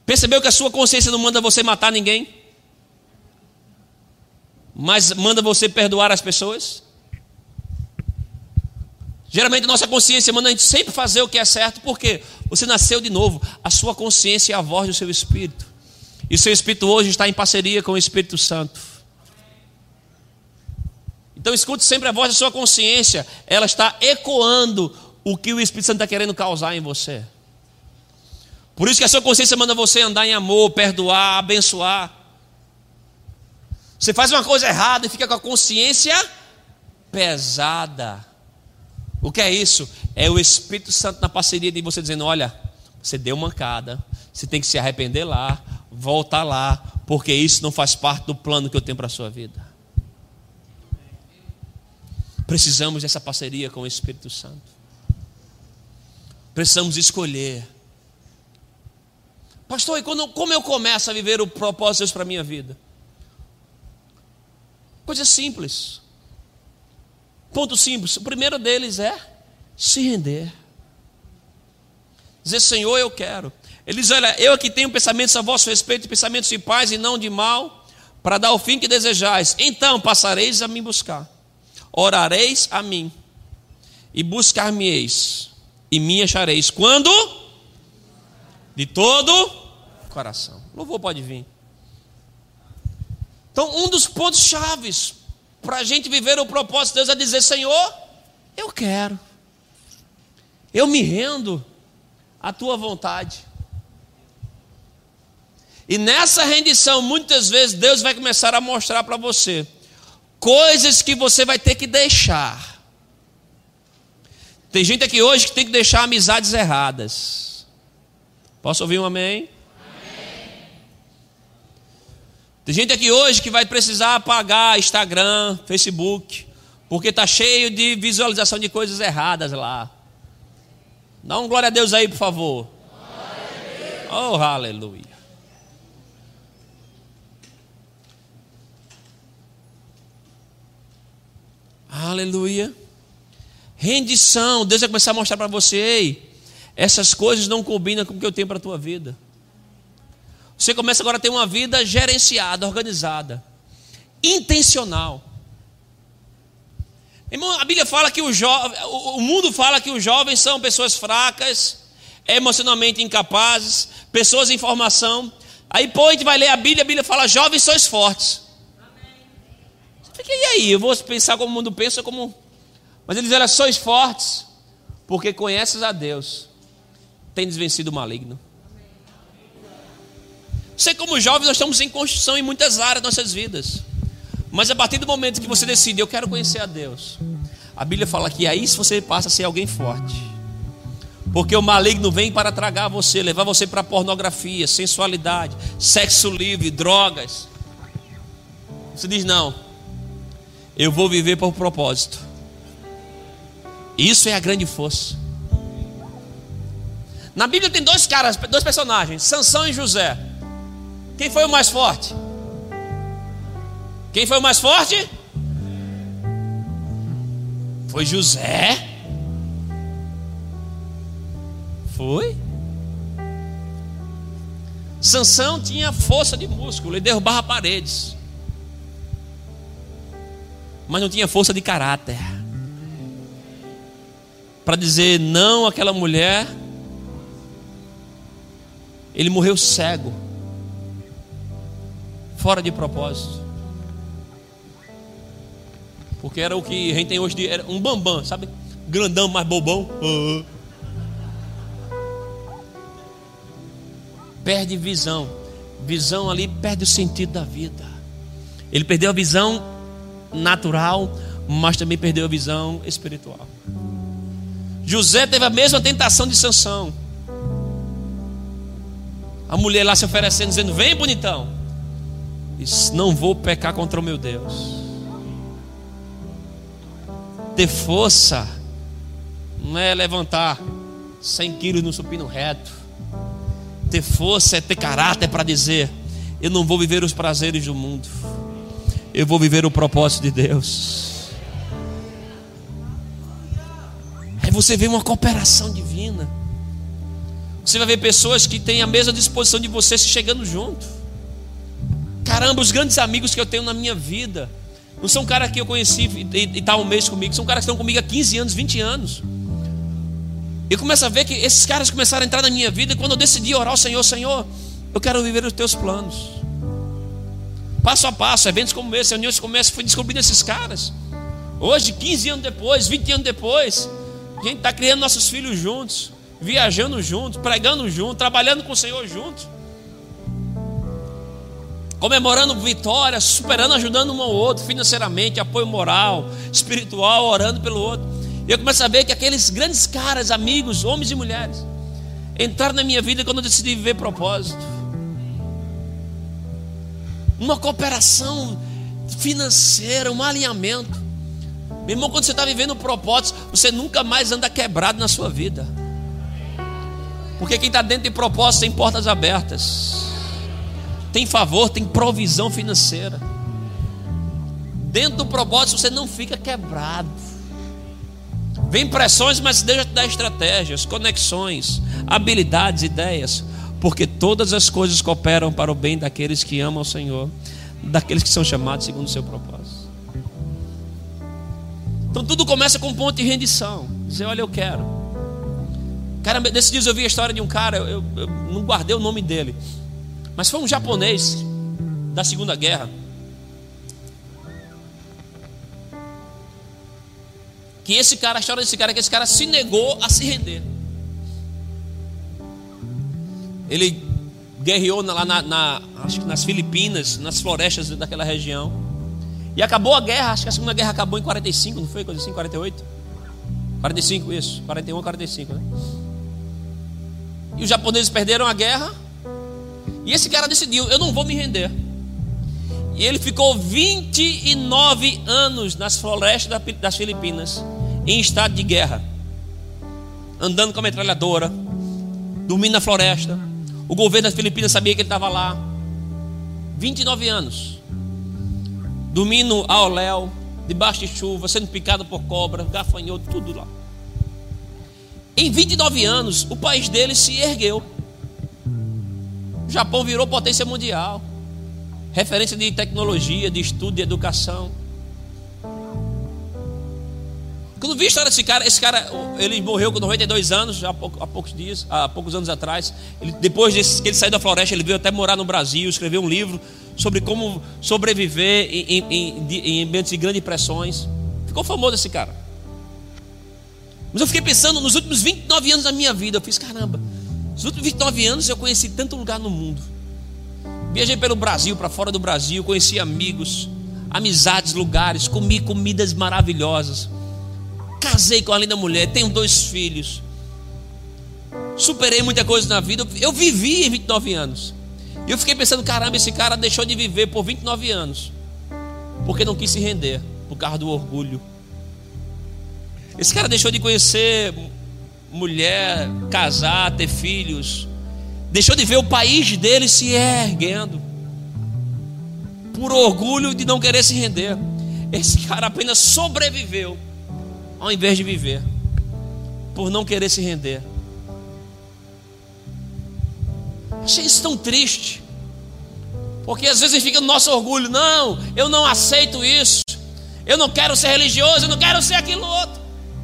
Percebeu que a sua consciência não manda você matar ninguém? Mas manda você perdoar as pessoas? Geralmente nossa consciência manda a gente sempre fazer o que é certo, porque você nasceu de novo, a sua consciência é a voz do seu espírito. E o seu espírito hoje está em parceria com o Espírito Santo. Então escute sempre a voz da sua consciência, ela está ecoando o que o Espírito Santo está querendo causar em você. Por isso que a sua consciência manda você andar em amor, perdoar, abençoar. Você faz uma coisa errada e fica com a consciência pesada. O que é isso? É o Espírito Santo na parceria de você dizendo: olha, você deu mancada, você tem que se arrepender lá, voltar lá, porque isso não faz parte do plano que eu tenho para a sua vida. Precisamos dessa parceria com o Espírito Santo. Precisamos escolher. Pastor, e quando, como eu começo a viver o propósito de Deus para a minha vida? Coisa simples. Ponto simples. O primeiro deles é se render. Dizer, Senhor, eu quero. Ele diz: Olha, eu aqui tenho pensamentos a vosso respeito, pensamentos de paz e não de mal, para dar o fim que desejais. Então passareis a me buscar, orareis a mim, e buscar-me-eis, e me achareis. Quando? De todo coração. Louvor pode vir. Então, um dos pontos chaves para a gente viver o propósito de Deus é dizer: Senhor, eu quero, eu me rendo à tua vontade. E nessa rendição, muitas vezes Deus vai começar a mostrar para você coisas que você vai ter que deixar. Tem gente aqui hoje que tem que deixar amizades erradas. Posso ouvir um amém? Tem gente aqui hoje que vai precisar apagar Instagram, Facebook, porque está cheio de visualização de coisas erradas lá. Dá um glória a Deus aí, por favor. Oh, aleluia. Aleluia. Rendição. Deus vai começar a mostrar para você, ei, essas coisas não combinam com o que eu tenho para a tua vida. Você começa agora a ter uma vida gerenciada, organizada, intencional. Irmão, a Bíblia fala que o, o mundo fala que os jovens são pessoas fracas, emocionalmente incapazes, pessoas em formação. Aí, pô, a gente vai ler a Bíblia, a Bíblia fala: jovens sois fortes. Fica, e aí? Eu vou pensar como o mundo pensa, como. Mas ele diz: olha, sois fortes, porque conheces a Deus, tem vencido o maligno. Você, como jovem, nós estamos em construção em muitas áreas das nossas vidas. Mas a partir do momento que você decide, eu quero conhecer a Deus, a Bíblia fala que aí você passa a ser alguém forte. Porque o maligno vem para tragar você, levar você para pornografia, sensualidade, sexo livre, drogas. Você diz: não, eu vou viver por propósito. Isso é a grande força. Na Bíblia tem dois caras, dois personagens, Sansão e José. Quem foi o mais forte? Quem foi o mais forte? Foi José. Foi? Sansão tinha força de músculo, ele derrubava paredes. Mas não tinha força de caráter. Para dizer não àquela mulher, ele morreu cego. Fora de propósito. Porque era o que a gente tem hoje de era um bambam, sabe? Grandão, mais bobão. Uh. Perde visão. Visão ali perde o sentido da vida. Ele perdeu a visão natural, mas também perdeu a visão espiritual. José teve a mesma tentação de Sansão. A mulher lá se oferecendo, dizendo: Vem, bonitão. Disse, Não vou pecar contra o meu Deus ter força não é levantar 100 quilos no supino reto. Ter força é ter caráter para dizer: Eu não vou viver os prazeres do mundo, eu vou viver o propósito de Deus. Aí você vê uma cooperação divina. Você vai ver pessoas que têm a mesma disposição de você se chegando junto. Caramba, os grandes amigos que eu tenho na minha vida não são caras que eu conheci e está um mês comigo, são caras que estão comigo há 15 anos, 20 anos. Eu começo a ver que esses caras começaram a entrar na minha vida quando eu decidi orar ao Senhor, Senhor, eu quero viver os teus planos. Passo a passo, eventos como esse, reuniões como essa, fui descobrindo esses caras. Hoje, 15 anos depois, 20 anos depois, a gente está criando nossos filhos juntos, viajando juntos, pregando juntos, trabalhando com o Senhor juntos comemorando vitórias, superando, ajudando um ao outro financeiramente, apoio moral, espiritual, orando pelo outro. E eu começo a ver que aqueles grandes caras, amigos, homens e mulheres, entraram na minha vida quando eu decidi viver propósito. Uma cooperação financeira, um alinhamento. Meu irmão, quando você está vivendo propósito, você nunca mais anda quebrado na sua vida. Porque quem está dentro de propósito tem portas abertas tem favor, tem provisão financeira. Dentro do propósito você não fica quebrado. Vem pressões, mas Deus te dá estratégias, conexões, habilidades, ideias, porque todas as coisas cooperam para o bem daqueles que amam o Senhor, daqueles que são chamados segundo o seu propósito. Então tudo começa com um ponto de rendição. Dizer, olha, eu quero. Cara, nesses dias eu vi a história de um cara, eu, eu não guardei o nome dele. Mas foi um japonês da Segunda Guerra que esse cara, a história desse cara é que esse cara se negou a se render. Ele guerreou lá na, na, nas Filipinas, nas florestas daquela região. E acabou a guerra, acho que a Segunda Guerra acabou em 45, não foi? Coisa assim, 48? 45, isso, 41 45, né? E os japoneses perderam a guerra e esse cara decidiu: eu não vou me render. E ele ficou 29 anos nas florestas das Filipinas, em estado de guerra, andando com a metralhadora, dormindo na floresta. O governo das Filipinas sabia que ele estava lá. 29 anos, dormindo ao léu, debaixo de chuva, sendo picado por cobra, gafanhoto, tudo lá. Em 29 anos, o país dele se ergueu. O Japão virou potência mundial. Referência de tecnologia, de estudo, de educação. Quando vi a história desse cara, esse cara, ele morreu com 92 anos, há, pouco, há poucos dias, há poucos anos atrás. Ele, depois desse, que ele saiu da floresta, ele veio até morar no Brasil, escreveu um livro sobre como sobreviver em, em, em ambientes de grandes pressões. Ficou famoso esse cara. Mas eu fiquei pensando nos últimos 29 anos da minha vida, eu fiz, caramba, nos últimos 29 anos eu conheci tanto lugar no mundo. Viajei pelo Brasil, para fora do Brasil, conheci amigos, amizades, lugares, comi comidas maravilhosas. Casei com a linda mulher, tenho dois filhos. Superei muita coisa na vida. Eu vivi em 29 anos. E eu fiquei pensando, caramba, esse cara deixou de viver por 29 anos. Porque não quis se render, por causa do orgulho. Esse cara deixou de conhecer mulher, casar, ter filhos. Deixou de ver o país dele se erguendo. Por orgulho de não querer se render. Esse cara apenas sobreviveu ao invés de viver. Por não querer se render. Achei isso tão triste. Porque às vezes fica no nosso orgulho, não, eu não aceito isso. Eu não quero ser religioso, eu não quero ser aquilo outro.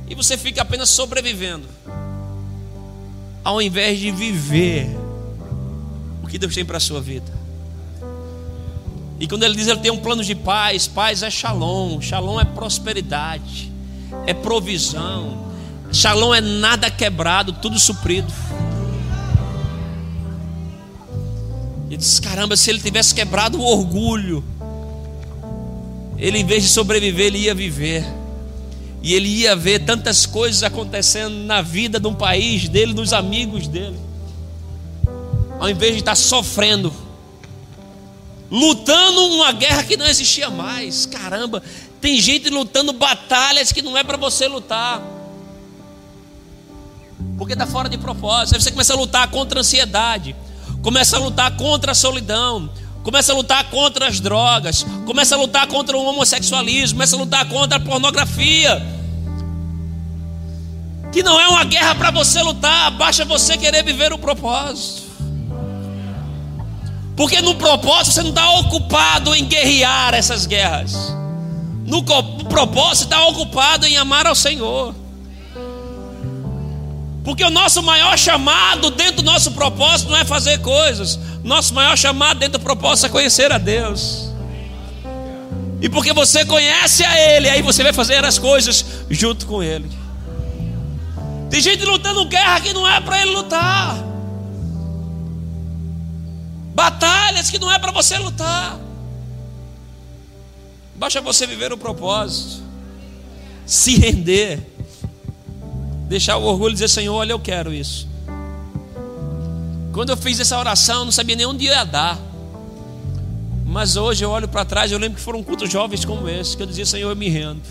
E você fica apenas sobrevivendo. Ao invés de viver o que Deus tem para a sua vida. E quando ele diz ele tem um plano de paz, paz é shalom, shalom é prosperidade, é provisão, shalom é nada quebrado, tudo suprido. E diz: caramba, se ele tivesse quebrado o orgulho, ele em vez de sobreviver, ele ia viver. E ele ia ver tantas coisas acontecendo na vida de um país dele, dos amigos dele. Ao invés de estar sofrendo, lutando uma guerra que não existia mais. Caramba, tem gente lutando batalhas que não é para você lutar. Porque está fora de propósito. Aí você começa a lutar contra a ansiedade, começa a lutar contra a solidão, começa a lutar contra as drogas, começa a lutar contra o homossexualismo, começa a lutar contra a pornografia. Que não é uma guerra para você lutar, basta você querer viver o propósito. Porque no propósito você não está ocupado em guerrear essas guerras. No, propósito está ocupado em amar ao Senhor. Porque o nosso maior chamado dentro do nosso propósito não é fazer coisas. Nosso maior chamado dentro do propósito é conhecer a Deus. E porque você conhece a Ele, aí você vai fazer as coisas junto com Ele. Tem gente lutando guerra que não é para Ele lutar batalhas que não é para você lutar. Basta você viver o propósito, se render, deixar o orgulho e dizer: Senhor, olha, eu quero isso. Quando eu fiz essa oração, eu não sabia nem onde ia dar. Mas hoje eu olho para trás, eu lembro que foram cultos jovens como esse, que eu dizia: Senhor, eu me rendo.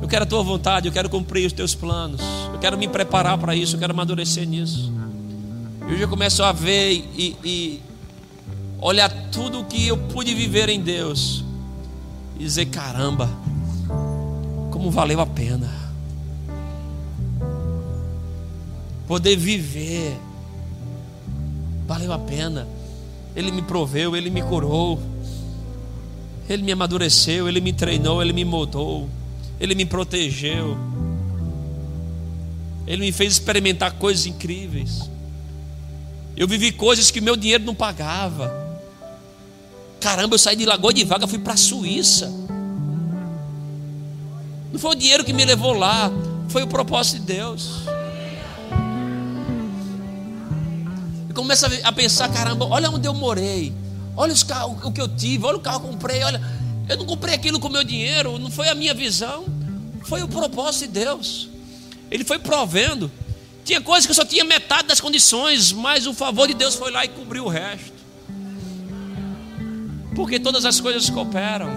Eu quero a tua vontade, eu quero cumprir os teus planos, eu quero me preparar para isso, eu quero amadurecer nisso. E hoje eu começo a ver e, e olhar tudo o que eu pude viver em Deus e dizer: caramba, como valeu a pena poder viver, valeu a pena. Ele me proveu, ele me curou, ele me amadureceu, ele me treinou, ele me moldou, ele me protegeu, ele me fez experimentar coisas incríveis. Eu vivi coisas que meu dinheiro não pagava. Caramba, eu saí de Lagoa de Vaga, fui para a Suíça. Não foi o dinheiro que me levou lá, foi o propósito de Deus. Eu começo a pensar, caramba, olha onde eu morei, olha os carros, o que eu tive, olha o carro que eu comprei, olha, eu não comprei aquilo com meu dinheiro, não foi a minha visão, foi o propósito de Deus. Ele foi provendo. Tinha coisas que eu só tinha metade das condições, mas o favor de Deus foi lá e cobriu o resto. Porque todas as coisas cooperam.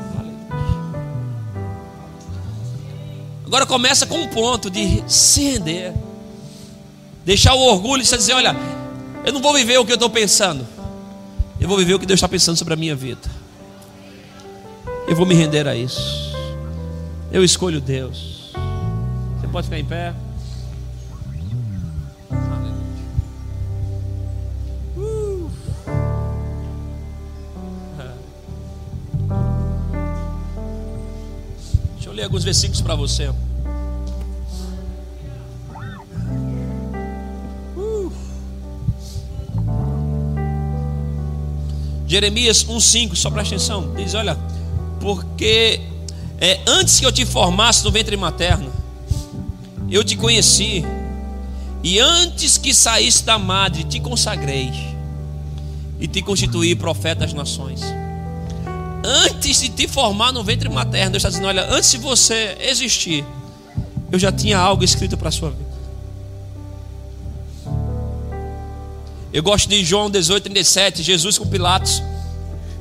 Agora começa com um ponto de se render. Deixar o orgulho e dizer: olha, eu não vou viver o que eu estou pensando. Eu vou viver o que Deus está pensando sobre a minha vida. Eu vou me render a isso. Eu escolho Deus. Você pode ficar em pé. Ler alguns versículos para você. Uh. Jeremias 1,5, só presta atenção. Diz: Olha, porque é, antes que eu te formasse no ventre materno, eu te conheci, e antes que saísse da madre, te consagrei, e te constituí profeta das nações antes de te formar no ventre materno, Deus está dizendo: olha, antes de você existir, eu já tinha algo escrito para a sua vida. Eu gosto de João 18, 37, Jesus com Pilatos.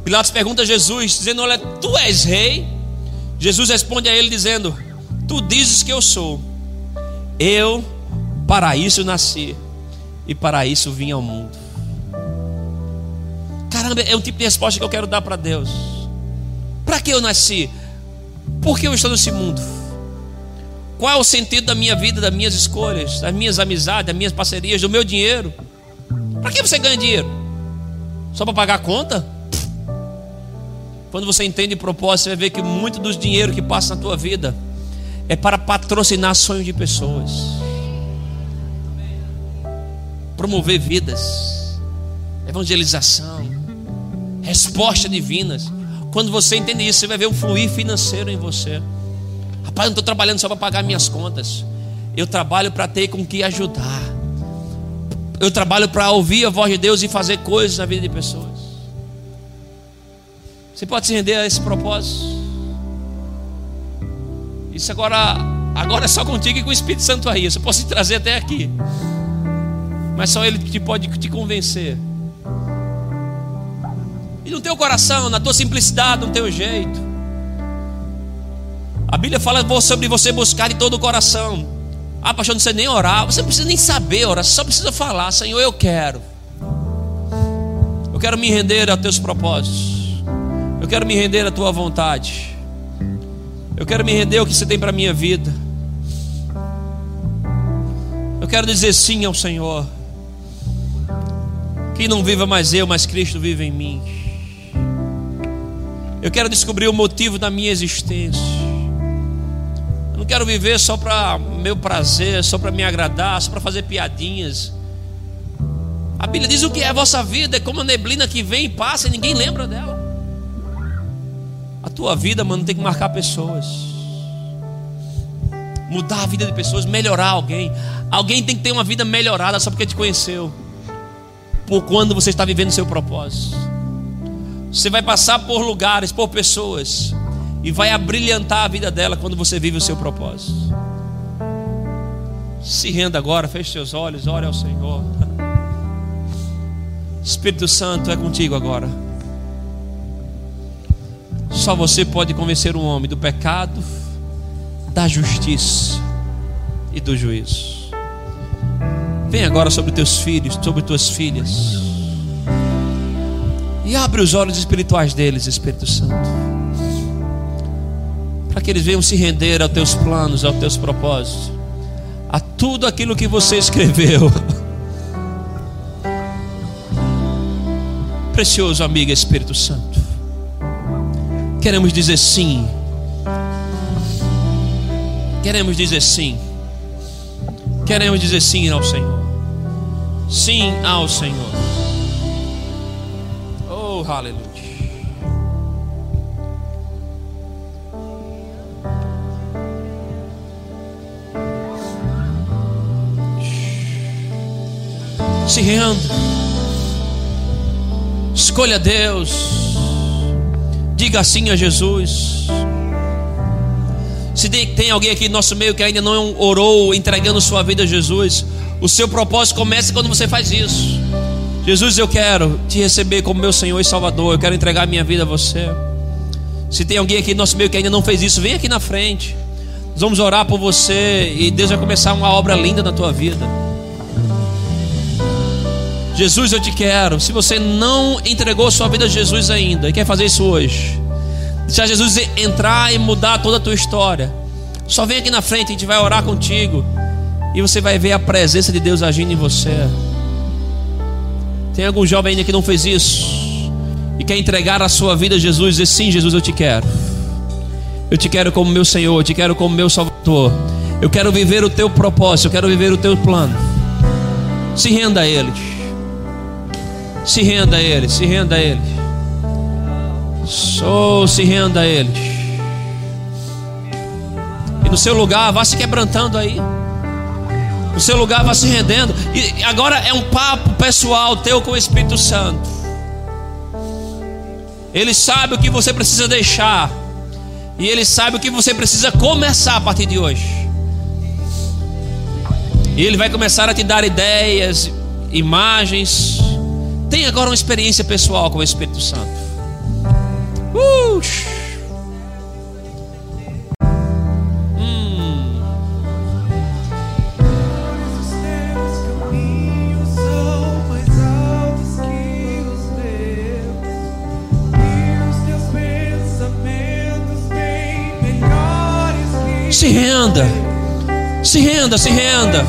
Pilatos pergunta a Jesus, dizendo: Olha, tu és rei? Jesus responde a ele, dizendo: Tu dizes que eu sou. Eu para isso nasci e para isso vim ao mundo. Caramba, é um tipo de resposta que eu quero dar para Deus. Para que eu nasci? Por que eu estou nesse mundo? Qual é o sentido da minha vida, das minhas escolhas, das minhas amizades, das minhas parcerias, do meu dinheiro? Para que você ganha dinheiro? Só para pagar a conta? Quando você entende o propósito, você vai ver que muito dos dinheiro que passa na tua vida é para patrocinar sonhos de pessoas, promover vidas, evangelização, respostas divinas. Quando você entende isso, você vai ver um fluir financeiro em você. Rapaz, eu não estou trabalhando só para pagar minhas contas. Eu trabalho para ter com que ajudar. Eu trabalho para ouvir a voz de Deus e fazer coisas na vida de pessoas. Você pode se render a esse propósito. Isso agora, agora é só contigo e com o Espírito Santo aí. Você pode te trazer até aqui. Mas só Ele que pode te convencer. E no teu coração, na tua simplicidade, no teu jeito. A Bíblia fala sobre você buscar de todo o coração. Ah, pastor, não sei nem orar. Você não precisa nem saber orar, só precisa falar: Senhor, eu quero. Eu quero me render a teus propósitos. Eu quero me render à tua vontade. Eu quero me render ao que você tem para a minha vida. Eu quero dizer sim ao Senhor. Que não viva mais eu, mas Cristo vive em mim. Eu quero descobrir o motivo da minha existência. Eu não quero viver só para meu prazer, só para me agradar, só para fazer piadinhas. A Bíblia diz o que é a vossa vida, é como a neblina que vem e passa e ninguém lembra dela. A tua vida, mano, tem que marcar pessoas. Mudar a vida de pessoas, melhorar alguém. Alguém tem que ter uma vida melhorada só porque te conheceu. Por quando você está vivendo o seu propósito. Você vai passar por lugares, por pessoas, e vai abrilhantar a vida dela quando você vive o seu propósito. Se renda agora, feche seus olhos, ore ao Senhor. Espírito Santo é contigo agora. Só você pode convencer um homem do pecado, da justiça e do juízo. Vem agora sobre teus filhos, sobre tuas filhas. E abre os olhos espirituais deles, Espírito Santo. Para que eles venham se render aos teus planos, aos teus propósitos, a tudo aquilo que você escreveu. [laughs] Precioso amigo Espírito Santo. Queremos dizer sim. Queremos dizer sim. Queremos dizer sim ao Senhor. Sim ao Senhor. Aleluia. Se renda. Escolha Deus. Diga sim a Jesus. Se tem alguém aqui no nosso meio que ainda não orou, entregando sua vida a Jesus, o seu propósito começa quando você faz isso. Jesus, eu quero te receber como meu Senhor e Salvador. Eu quero entregar minha vida a você. Se tem alguém aqui no nosso meio que ainda não fez isso, vem aqui na frente. Nós vamos orar por você e Deus vai começar uma obra linda na tua vida. Jesus, eu te quero. Se você não entregou sua vida a Jesus ainda e quer fazer isso hoje, deixar Jesus entrar e mudar toda a tua história, só vem aqui na frente, a gente vai orar contigo e você vai ver a presença de Deus agindo em você. Tem algum jovem ainda que não fez isso e quer entregar a sua vida a Jesus e dizer: Sim, Jesus, eu te quero. Eu te quero como meu Senhor, eu te quero como meu Salvador. Eu quero viver o teu propósito, eu quero viver o teu plano. Se renda a Ele. Se renda a Ele, se renda a Ele. Sou, se renda a Ele. E no seu lugar, vá se quebrantando aí. O seu lugar vai se rendendo. E agora é um papo pessoal teu com o Espírito Santo. Ele sabe o que você precisa deixar. E ele sabe o que você precisa começar a partir de hoje. E ele vai começar a te dar ideias, imagens. Tem agora uma experiência pessoal com o Espírito Santo. Uh! Se renda. Se renda, se renda.